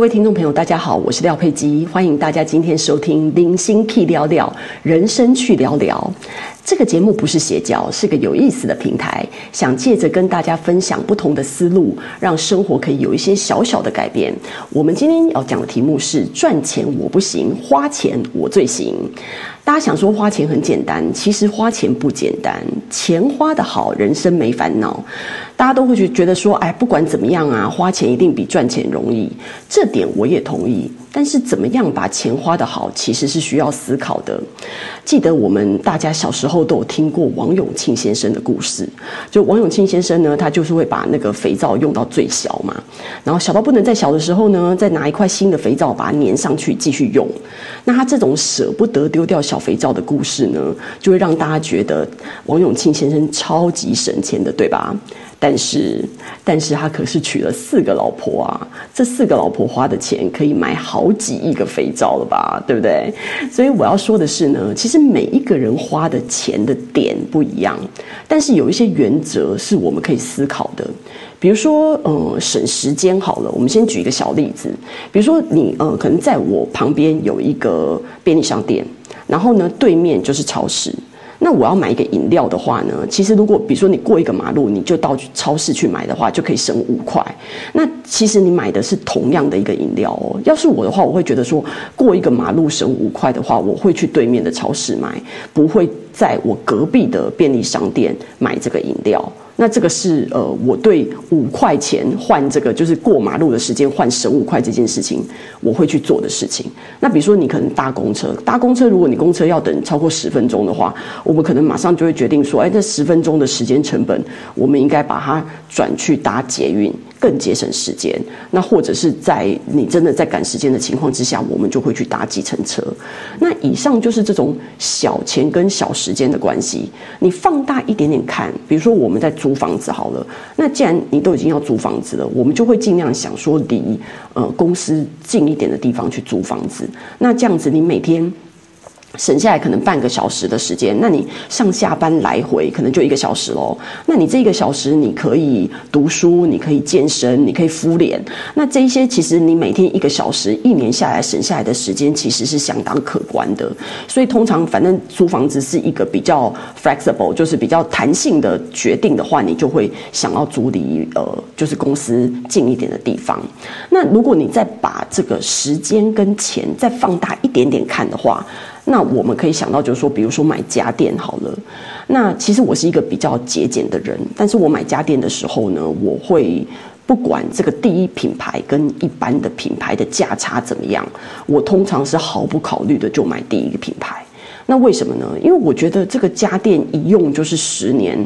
各位听众朋友，大家好，我是廖佩基，欢迎大家今天收听《零星 K 聊聊人生去聊聊》。这个节目不是邪教，是个有意思的平台，想借着跟大家分享不同的思路，让生活可以有一些小小的改变。我们今天要讲的题目是：赚钱我不行，花钱我最行。大家想说花钱很简单，其实花钱不简单。钱花得好，人生没烦恼。大家都会觉觉得说，哎，不管怎么样啊，花钱一定比赚钱容易。这点我也同意。但是怎么样把钱花得好，其实是需要思考的。记得我们大家小时候都有听过王永庆先生的故事。就王永庆先生呢，他就是会把那个肥皂用到最小嘛，然后小到不能再小的时候呢，再拿一块新的肥皂把它粘上去继续用。那他这种舍不得丢掉小肥皂的故事呢，就会让大家觉得王永庆先生超级省钱的，对吧？但是，但是他可是娶了四个老婆啊！这四个老婆花的钱可以买好几亿个肥皂了吧？对不对？所以我要说的是呢，其实每一个人花的钱的点不一样，但是有一些原则是我们可以思考的。比如说，呃，省时间好了，我们先举一个小例子。比如说，你呃，可能在我旁边有一个便利商店，然后呢，对面就是超市。那我要买一个饮料的话呢，其实如果比如说你过一个马路，你就到超市去买的话，就可以省五块。那其实你买的是同样的一个饮料哦。要是我的话，我会觉得说过一个马路省五块的话，我会去对面的超市买，不会在我隔壁的便利商店买这个饮料。那这个是呃，我对五块钱换这个就是过马路的时间换省五块这件事情，我会去做的事情。那比如说你可能搭公车，搭公车如果你公车要等超过十分钟的话，我们可能马上就会决定说，哎，这十分钟的时间成本，我们应该把它转去搭捷运。更节省时间，那或者是在你真的在赶时间的情况之下，我们就会去搭计程车。那以上就是这种小钱跟小时间的关系。你放大一点点看，比如说我们在租房子好了，那既然你都已经要租房子了，我们就会尽量想说离呃公司近一点的地方去租房子。那这样子，你每天。省下来可能半个小时的时间，那你上下班来回可能就一个小时喽。那你这一个小时，你可以读书，你可以健身，你可以敷脸。那这一些其实你每天一个小时，一年下来省下来的时间其实是相当可观的。所以通常反正租房子是一个比较 flexible，就是比较弹性的决定的话，你就会想要租离呃就是公司近一点的地方。那如果你再把这个时间跟钱再放大一点点看的话，那我们可以想到，就是说，比如说买家电好了。那其实我是一个比较节俭的人，但是我买家电的时候呢，我会不管这个第一品牌跟一般的品牌的价差怎么样，我通常是毫不考虑的就买第一个品牌。那为什么呢？因为我觉得这个家电一用就是十年。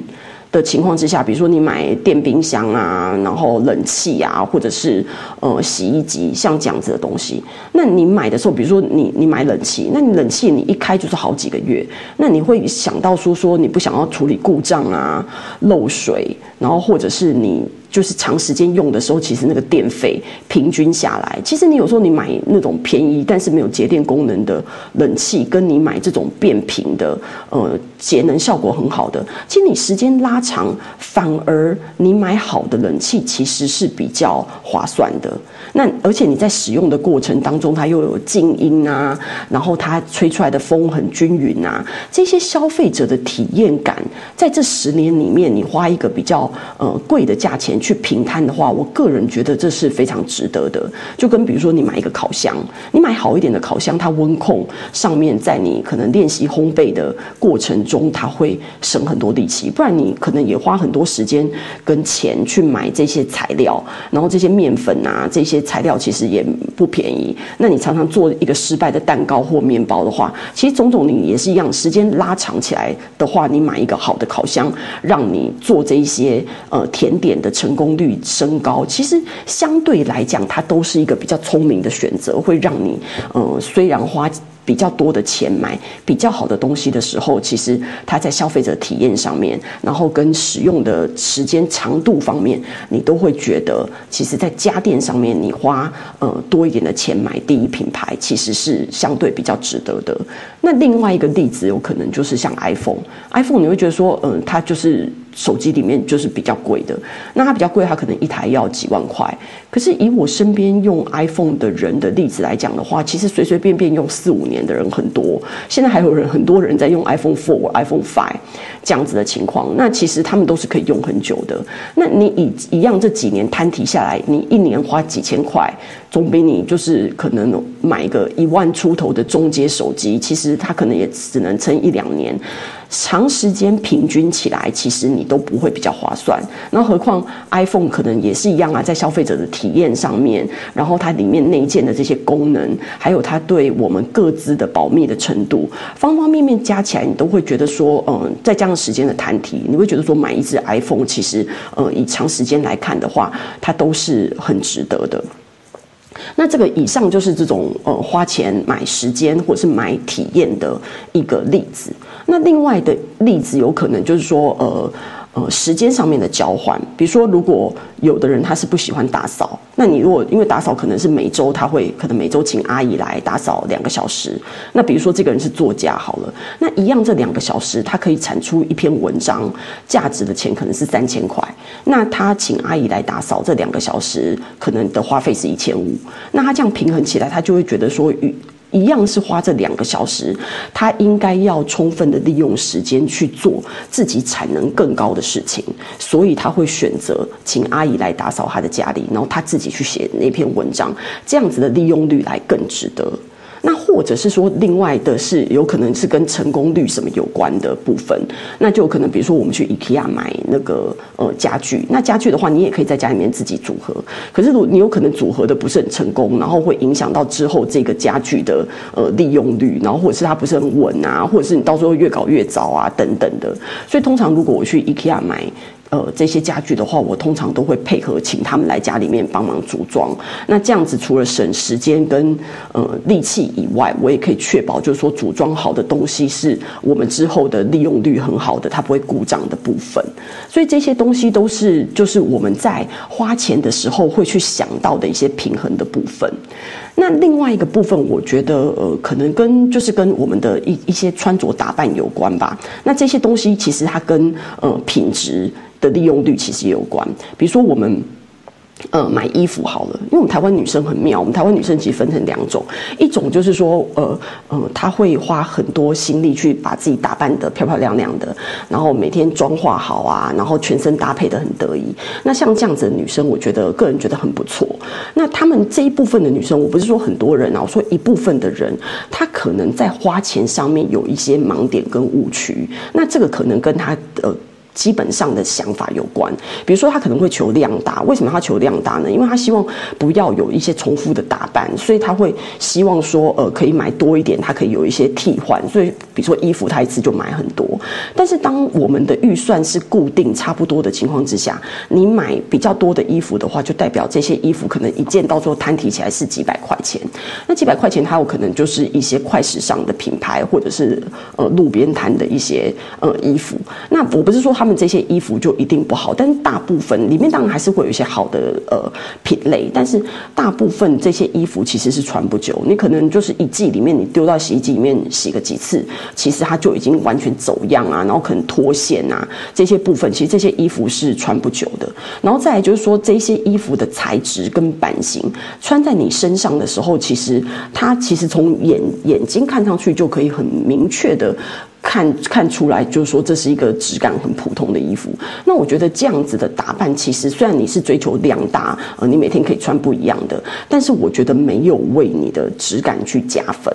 的情况之下，比如说你买电冰箱啊，然后冷气啊，或者是呃洗衣机，像这样子的东西，那你买的时候，比如说你你买冷气，那你冷气你一开就是好几个月，那你会想到说说你不想要处理故障啊、漏水，然后或者是你。就是长时间用的时候，其实那个电费平均下来，其实你有时候你买那种便宜但是没有节电功能的冷气，跟你买这种变频的，呃，节能效果很好的，其实你时间拉长，反而你买好的冷气其实是比较划算的。那而且你在使用的过程当中，它又有静音啊，然后它吹出来的风很均匀啊，这些消费者的体验感，在这十年里面，你花一个比较呃贵的价钱。去平摊的话，我个人觉得这是非常值得的。就跟比如说你买一个烤箱，你买好一点的烤箱，它温控上面，在你可能练习烘焙的过程中，它会省很多力气。不然你可能也花很多时间跟钱去买这些材料，然后这些面粉啊，这些材料其实也不便宜。那你常常做一个失败的蛋糕或面包的话，其实种种你也是一样。时间拉长起来的话，你买一个好的烤箱，让你做这一些呃甜点的成。功率升高，其实相对来讲，它都是一个比较聪明的选择，会让你，呃，虽然花比较多的钱买比较好的东西的时候，其实它在消费者体验上面，然后跟使用的时间长度方面，你都会觉得，其实，在家电上面，你花呃多一点的钱买第一品牌，其实是相对比较值得的。那另外一个例子，有可能就是像 iPhone，iPhone 你会觉得说，嗯、它就是。手机里面就是比较贵的，那它比较贵，它可能一台要几万块。可是以我身边用 iPhone 的人的例子来讲的话，其实随随便便用四五年的人很多。现在还有人很多人在用 iPhone Four、iPhone Five 这样子的情况，那其实他们都是可以用很久的。那你以一样这几年摊提下来，你一年花几千块，总比你就是可能买一个一万出头的中阶手机，其实它可能也只能撑一两年。长时间平均起来，其实你都不会比较划算。那何况 iPhone 可能也是一样啊，在消费者的体验上面，然后它里面内建的这些功能，还有它对我们各自的保密的程度，方方面面加起来，你都会觉得说，嗯，在这样时间的摊提，你会觉得说买一支 iPhone，其实，呃，以长时间来看的话，它都是很值得的。那这个以上就是这种呃花钱买时间或者是买体验的一个例子。那另外的例子有可能就是说呃。呃，时间上面的交换，比如说，如果有的人他是不喜欢打扫，那你如果因为打扫可能是每周他会可能每周请阿姨来打扫两个小时，那比如说这个人是作家好了，那一样这两个小时他可以产出一篇文章，价值的钱可能是三千块，那他请阿姨来打扫这两个小时可能的花费是一千五，那他这样平衡起来，他就会觉得说与。一样是花这两个小时，他应该要充分的利用时间去做自己产能更高的事情，所以他会选择请阿姨来打扫他的家里，然后他自己去写那篇文章，这样子的利用率来更值得。或者是说，另外的是有可能是跟成功率什么有关的部分，那就可能，比如说我们去 IKEA 买那个呃家具，那家具的话，你也可以在家里面自己组合。可是如果你有可能组合的不是很成功，然后会影响到之后这个家具的呃利用率，然后或者是它不是很稳啊，或者是你到时候越搞越糟啊等等的。所以通常如果我去 IKEA 买。呃，这些家具的话，我通常都会配合请他们来家里面帮忙组装。那这样子，除了省时间跟呃力气以外，我也可以确保，就是说组装好的东西是我们之后的利用率很好的，它不会故障的部分。所以这些东西都是就是我们在花钱的时候会去想到的一些平衡的部分。那另外一个部分，我觉得呃，可能跟就是跟我们的一一些穿着打扮有关吧。那这些东西其实它跟呃品质。的利用率其实也有关，比如说我们。呃，买衣服好了，因为我们台湾女生很妙，我们台湾女生其实分成两种，一种就是说，呃呃，她会花很多心力去把自己打扮得漂漂亮亮的，然后每天妆化好啊，然后全身搭配得很得意。那像这样子的女生，我觉得个人觉得很不错。那她们这一部分的女生，我不是说很多人啊，我说一部分的人，她可能在花钱上面有一些盲点跟误区。那这个可能跟她呃。基本上的想法有关，比如说他可能会求量大，为什么他求量大呢？因为他希望不要有一些重复的打扮，所以他会希望说，呃，可以买多一点，他可以有一些替换。所以，比如说衣服，他一次就买很多。但是，当我们的预算是固定差不多的情况之下，你买比较多的衣服的话，就代表这些衣服可能一件到时候摊提起来是几百块钱。那几百块钱，它有可能就是一些快时尚的品牌，或者是呃路边摊的一些呃衣服。那我不是说他。他们这些衣服就一定不好，但是大部分里面当然还是会有一些好的呃品类，但是大部分这些衣服其实是穿不久。你可能就是一季里面你丢到洗衣机里面洗个几次，其实它就已经完全走样啊，然后可能脱线啊这些部分，其实这些衣服是穿不久的。然后再来就是说，这些衣服的材质跟版型穿在你身上的时候，其实它其实从眼眼睛看上去就可以很明确的。看看出来，就是说这是一个质感很普通的衣服。那我觉得这样子的打扮，其实虽然你是追求量大，呃，你每天可以穿不一样的，但是我觉得没有为你的质感去加分。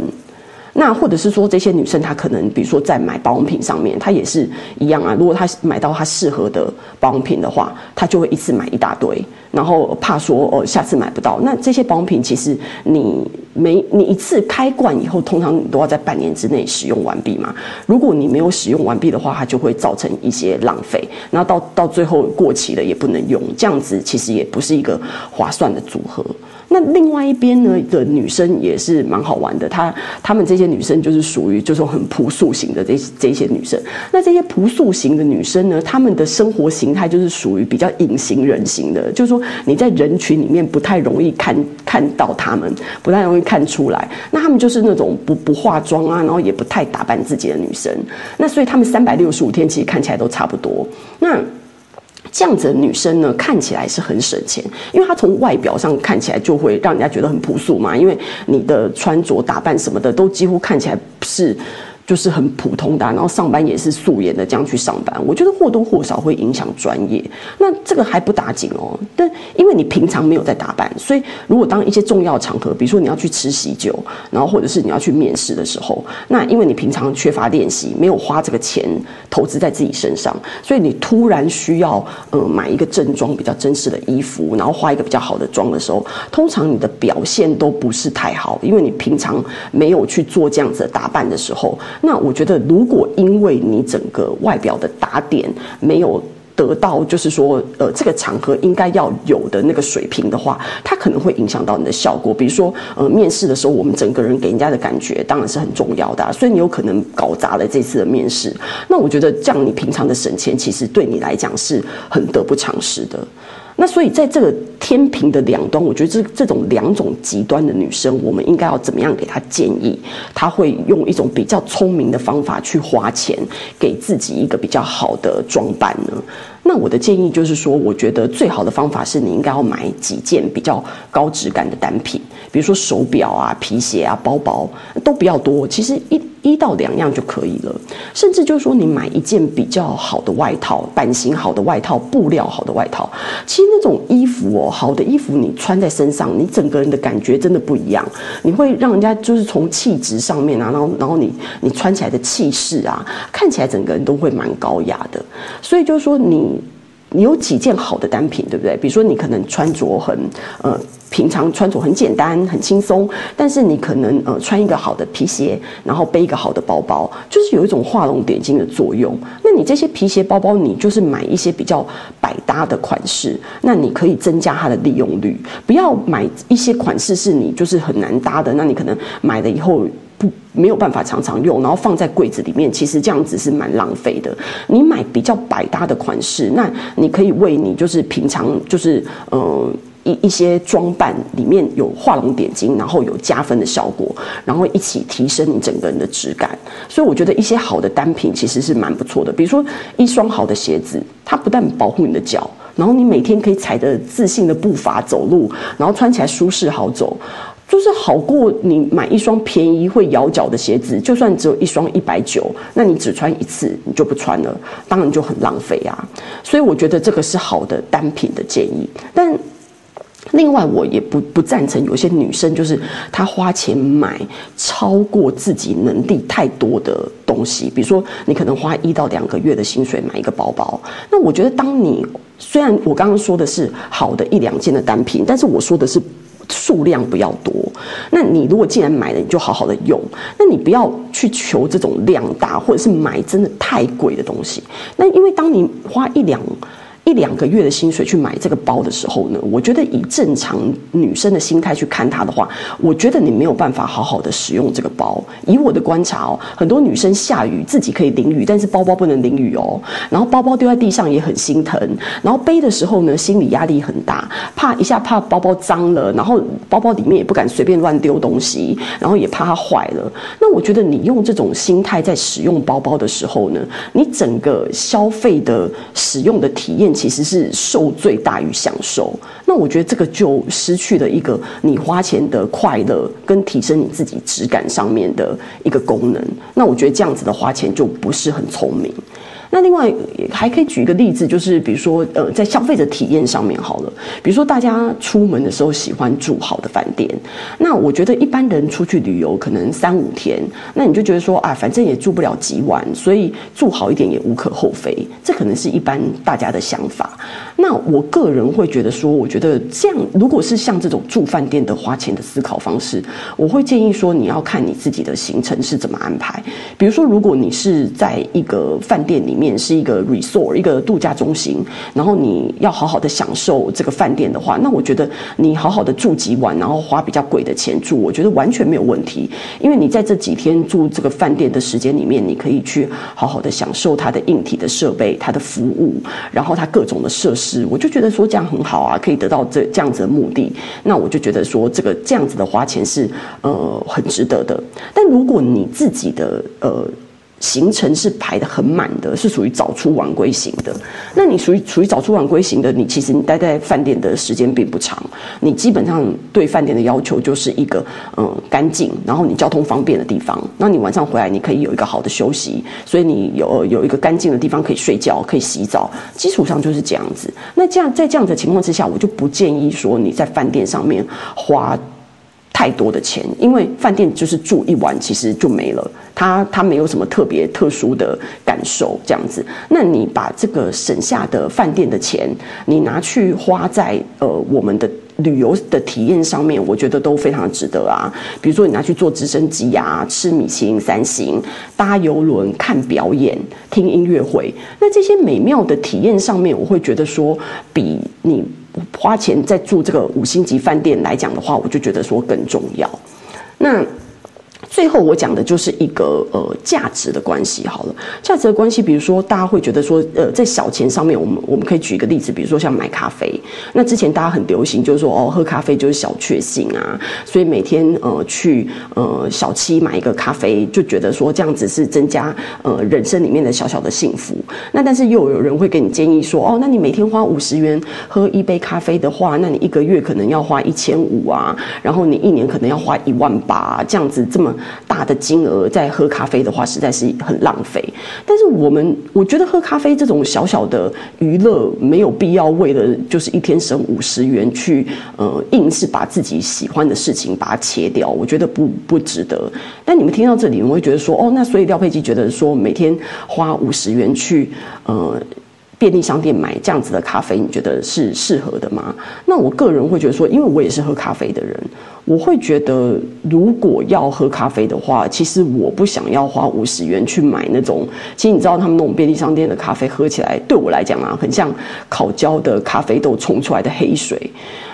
那或者是说，这些女生她可能，比如说在买保养品上面，她也是一样啊。如果她买到她适合的保养品的话，她就会一次买一大堆，然后怕说哦下次买不到。那这些保养品其实你没你一次开罐以后，通常你都要在半年之内使用完毕嘛。如果你没有使用完毕的话，它就会造成一些浪费，然后到到最后过期了也不能用，这样子其实也不是一个划算的组合。那另外一边呢的女生也是蛮好玩的，她她们这些女生就是属于就是很朴素型的这这些女生。那这些朴素型的女生呢，她们的生活形态就是属于比较隐形人型的，就是说你在人群里面不太容易看看到她们，不太容易看出来。那她们就是那种不不化妆啊，然后也不太打扮自己的女生。那所以她们三百六十五天其实看起来都差不多。那这样子的女生呢，看起来是很省钱，因为她从外表上看起来就会让人家觉得很朴素嘛，因为你的穿着打扮什么的都几乎看起来是。就是很普通的，然后上班也是素颜的这样去上班，我觉得或多或少会影响专业。那这个还不打紧哦，但因为你平常没有在打扮，所以如果当一些重要场合，比如说你要去吃喜酒，然后或者是你要去面试的时候，那因为你平常缺乏练习，没有花这个钱投资在自己身上，所以你突然需要呃买一个正装比较正式的衣服，然后化一个比较好的妆的时候，通常你的表现都不是太好，因为你平常没有去做这样子的打扮的时候。那我觉得，如果因为你整个外表的打点没有得到，就是说，呃，这个场合应该要有的那个水平的话，它可能会影响到你的效果。比如说，呃，面试的时候，我们整个人给人家的感觉当然是很重要的，所以你有可能搞砸了这次的面试。那我觉得，这样你平常的省钱，其实对你来讲是很得不偿失的。那所以在这个天平的两端，我觉得这这种两种极端的女生，我们应该要怎么样给她建议？她会用一种比较聪明的方法去花钱，给自己一个比较好的装扮呢？那我的建议就是说，我觉得最好的方法是你应该要买几件比较高质感的单品，比如说手表啊、皮鞋啊、包包都不要多，其实一。一到两样就可以了，甚至就是说，你买一件比较好的外套，版型好的外套，布料好的外套，其实那种衣服哦，好的衣服你穿在身上，你整个人的感觉真的不一样，你会让人家就是从气质上面啊，然后然后你你穿起来的气势啊，看起来整个人都会蛮高雅的，所以就是说你。你有几件好的单品，对不对？比如说你可能穿着很呃，平常穿着很简单、很轻松，但是你可能呃穿一个好的皮鞋，然后背一个好的包包，就是有一种画龙点睛的作用。那你这些皮鞋、包包，你就是买一些比较百搭的款式，那你可以增加它的利用率。不要买一些款式是你就是很难搭的，那你可能买了以后。不没有办法常常用，然后放在柜子里面，其实这样子是蛮浪费的。你买比较百搭的款式，那你可以为你就是平常就是呃一一些装扮里面有画龙点睛，然后有加分的效果，然后一起提升你整个人的质感。所以我觉得一些好的单品其实是蛮不错的。比如说一双好的鞋子，它不但保护你的脚，然后你每天可以踩着自信的步伐走路，然后穿起来舒适好走。就是好过你买一双便宜会咬脚的鞋子，就算只有一双一百九，那你只穿一次你就不穿了，当然就很浪费啊。所以我觉得这个是好的单品的建议。但另外我也不不赞成有些女生就是她花钱买超过自己能力太多的东西，比如说你可能花一到两个月的薪水买一个包包，那我觉得当你虽然我刚刚说的是好的一两件的单品，但是我说的是。数量不要多，那你如果既然买了，你就好好的用，那你不要去求这种量大，或者是买真的太贵的东西。那因为当你花一两。一两个月的薪水去买这个包的时候呢，我觉得以正常女生的心态去看它的话，我觉得你没有办法好好的使用这个包。以我的观察哦，很多女生下雨自己可以淋雨，但是包包不能淋雨哦。然后包包丢在地上也很心疼，然后背的时候呢，心理压力很大，怕一下怕包包脏了，然后包包里面也不敢随便乱丢东西，然后也怕它坏了。那我觉得你用这种心态在使用包包的时候呢，你整个消费的使用的体验。其实是受罪大于享受，那我觉得这个就失去了一个你花钱的快乐跟提升你自己质感上面的一个功能。那我觉得这样子的花钱就不是很聪明。那另外还可以举一个例子，就是比如说，呃，在消费者体验上面好了，比如说大家出门的时候喜欢住好的饭店，那我觉得一般人出去旅游可能三五天，那你就觉得说啊，反正也住不了几晚，所以住好一点也无可厚非，这可能是一般大家的想法。那我个人会觉得说，我觉得这样，如果是像这种住饭店的花钱的思考方式，我会建议说，你要看你自己的行程是怎么安排。比如说，如果你是在一个饭店里面是一个 resort 一个度假中心，然后你要好好的享受这个饭店的话，那我觉得你好好的住几晚，然后花比较贵的钱住，我觉得完全没有问题。因为你在这几天住这个饭店的时间里面，你可以去好好的享受它的硬体的设备、它的服务，然后它各种的设施，我就觉得说这样很好啊，可以得到这这样子的目的。那我就觉得说这个这样子的花钱是呃很值得的。但如果你自己的呃。行程是排得很满的，是属于早出晚归型的。那你属于属于早出晚归型的，你其实你待在饭店的时间并不长。你基本上对饭店的要求就是一个嗯干净，然后你交通方便的地方。那你晚上回来你可以有一个好的休息，所以你有有一个干净的地方可以睡觉，可以洗澡，基础上就是这样子。那这样在这样的情况之下，我就不建议说你在饭店上面花。太多的钱，因为饭店就是住一晚，其实就没了，他他没有什么特别特殊的感受，这样子。那你把这个省下的饭店的钱，你拿去花在呃我们的旅游的体验上面，我觉得都非常值得啊。比如说你拿去坐直升机啊，吃米其林三星，搭游轮看表演，听音乐会，那这些美妙的体验上面，我会觉得说比你。花钱在住这个五星级饭店来讲的话，我就觉得说更重要。那。最后我讲的就是一个呃价值的关系好了，价值的关系，比如说大家会觉得说，呃，在小钱上面，我们我们可以举一个例子，比如说像买咖啡。那之前大家很流行，就是说哦，喝咖啡就是小确幸啊，所以每天呃去呃小七买一个咖啡，就觉得说这样子是增加呃人生里面的小小的幸福。那但是又有人会给你建议说，哦，那你每天花五十元喝一杯咖啡的话，那你一个月可能要花一千五啊，然后你一年可能要花一万八啊，这样子这么。大的金额在喝咖啡的话，实在是很浪费。但是我们，我觉得喝咖啡这种小小的娱乐，没有必要为了就是一天省五十元去，呃，硬是把自己喜欢的事情把它切掉，我觉得不不值得。但你们听到这里，你会觉得说，哦，那所以廖佩基觉得说，每天花五十元去，呃。便利商店买这样子的咖啡，你觉得是适合的吗？那我个人会觉得说，因为我也是喝咖啡的人，我会觉得如果要喝咖啡的话，其实我不想要花五十元去买那种。其实你知道，他们那种便利商店的咖啡喝起来，对我来讲啊，很像烤焦的咖啡豆冲出来的黑水。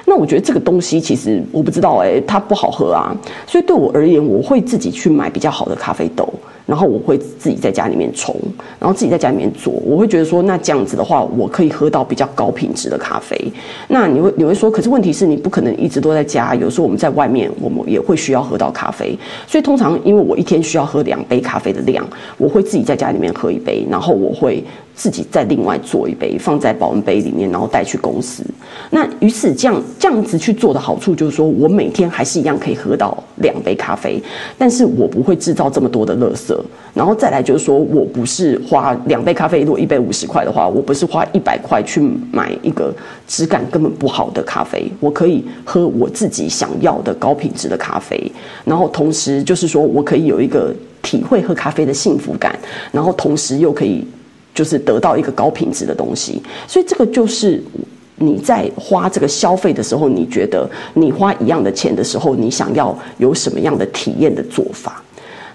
那我觉得这个东西其实我不知道哎、它不好喝啊。所以对我而言，我会自己去买比较好的咖啡豆。然后我会自己在家里面冲，然后自己在家里面做。我会觉得说，那这样子的话，我可以喝到比较高品质的咖啡。那你会你会说，可是问题是你不可能一直都在家，有时候我们在外面，我们也会需要喝到咖啡。所以通常因为我一天需要喝两杯咖啡的量，我会自己在家里面喝一杯，然后我会。自己再另外做一杯，放在保温杯里面，然后带去公司。那于是这样这样子去做的好处就是说，我每天还是一样可以喝到两杯咖啡，但是我不会制造这么多的垃圾。然后再来就是说，我不是花两杯咖啡，如果一杯五十块的话，我不是花一百块去买一个质感根本不好的咖啡，我可以喝我自己想要的高品质的咖啡。然后同时就是说我可以有一个体会喝咖啡的幸福感，然后同时又可以。就是得到一个高品质的东西，所以这个就是你在花这个消费的时候，你觉得你花一样的钱的时候，你想要有什么样的体验的做法？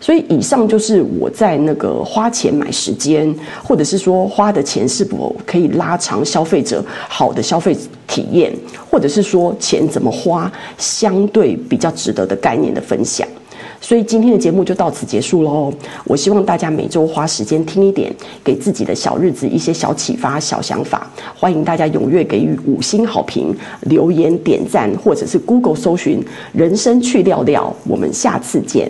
所以以上就是我在那个花钱买时间，或者是说花的钱是否可以拉长消费者好的消费体验，或者是说钱怎么花相对比较值得的概念的分享。所以今天的节目就到此结束喽。我希望大家每周花时间听一点，给自己的小日子一些小启发、小想法。欢迎大家踊跃给予五星好评、留言点赞，或者是 Google 搜寻“人生去聊聊”。我们下次见。